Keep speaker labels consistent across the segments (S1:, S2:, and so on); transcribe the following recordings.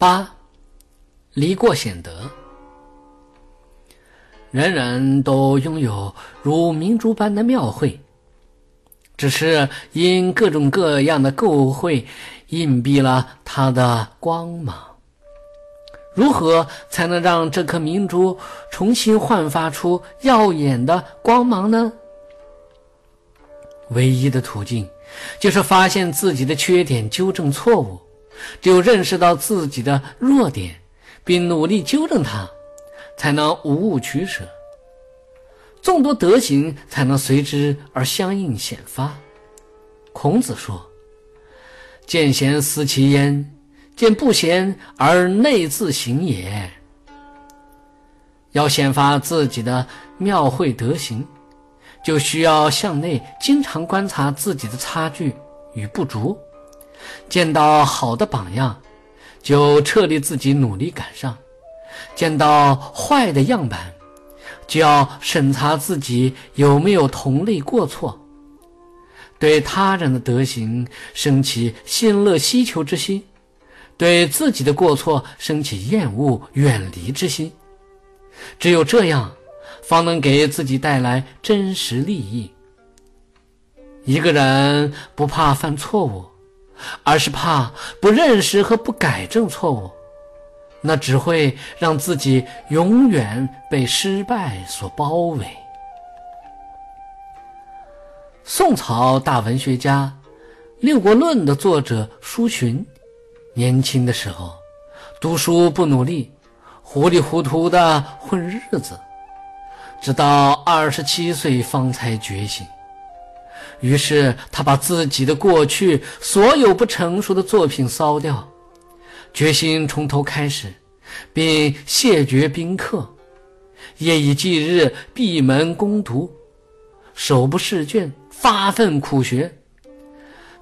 S1: 八，离过显德。人人都拥有如明珠般的妙慧，只是因各种各样的垢秽隐蔽了它的光芒。如何才能让这颗明珠重新焕发出耀眼的光芒呢？唯一的途径就是发现自己的缺点，纠正错误。只有认识到自己的弱点，并努力纠正它，才能无误取舍，众多德行才能随之而相应显发。孔子说：“见贤思齐焉，见不贤而内自省也。”要显发自己的妙慧德行，就需要向内经常观察自己的差距与不足。见到好的榜样，就撤离自己努力赶上；见到坏的样板，就要审查自己有没有同类过错。对他人的德行升起信乐希求之心，对自己的过错升起厌恶远离之心。只有这样，方能给自己带来真实利益。一个人不怕犯错误。而是怕不认识和不改正错误，那只会让自己永远被失败所包围。宋朝大文学家《六国论》的作者苏洵，年轻的时候读书不努力，糊里糊涂的混日子，直到二十七岁方才觉醒。于是他把自己的过去所有不成熟的作品烧掉，决心从头开始，并谢绝宾客，夜以继日闭门攻读，手不释卷，发奋苦学。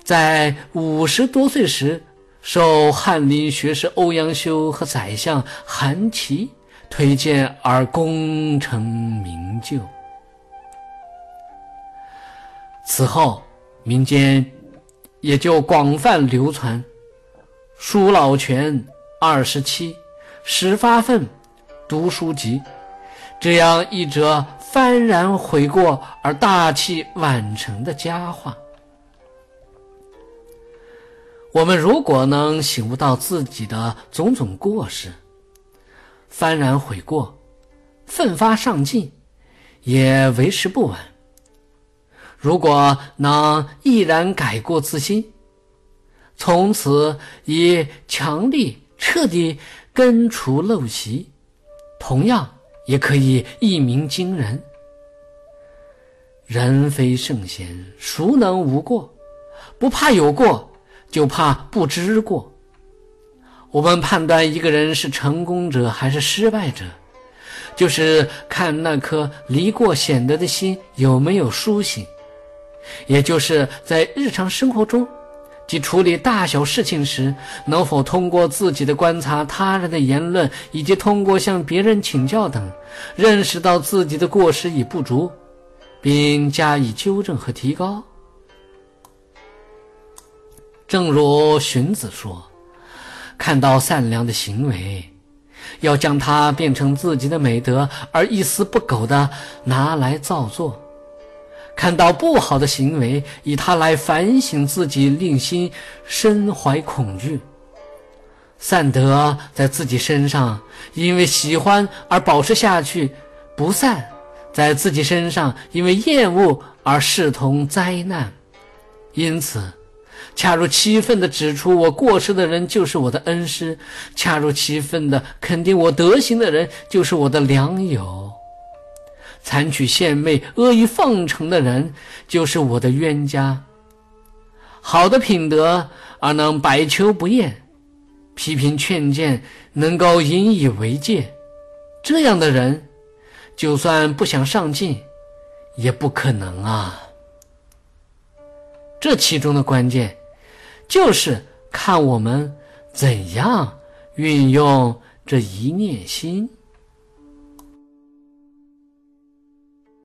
S1: 在五十多岁时，受翰林学士欧阳修和宰相韩琦推荐而功成名就。此后，民间也就广泛流传“书老泉二十七，始发愤，读书籍”这样一则幡然悔过而大器晚成的佳话。我们如果能醒悟到自己的种种过失，幡然悔过，奋发上进，也为时不晚。如果能毅然改过自新，从此以强力彻底根除陋习，同样也可以一鸣惊人。人非圣贤，孰能无过？不怕有过，就怕不知过。我们判断一个人是成功者还是失败者，就是看那颗离过显得的心有没有苏醒。也就是在日常生活中，即处理大小事情时，能否通过自己的观察、他人的言论，以及通过向别人请教等，认识到自己的过失与不足，并加以纠正和提高。正如荀子说：“看到善良的行为，要将它变成自己的美德，而一丝不苟地拿来造作。”看到不好的行为，以它来反省自己，令心身怀恐惧。善德在自己身上，因为喜欢而保持下去；不善在自己身上，因为厌恶而视同灾难。因此，恰如其分的指出我过失的人就是我的恩师；恰如其分的肯定我德行的人就是我的良友。残取献媚、阿谀奉承的人，就是我的冤家。好的品德而能百求不厌，批评劝谏能够引以为戒，这样的人，就算不想上进，也不可能啊。这其中的关键，就是看我们怎样运用这一念心。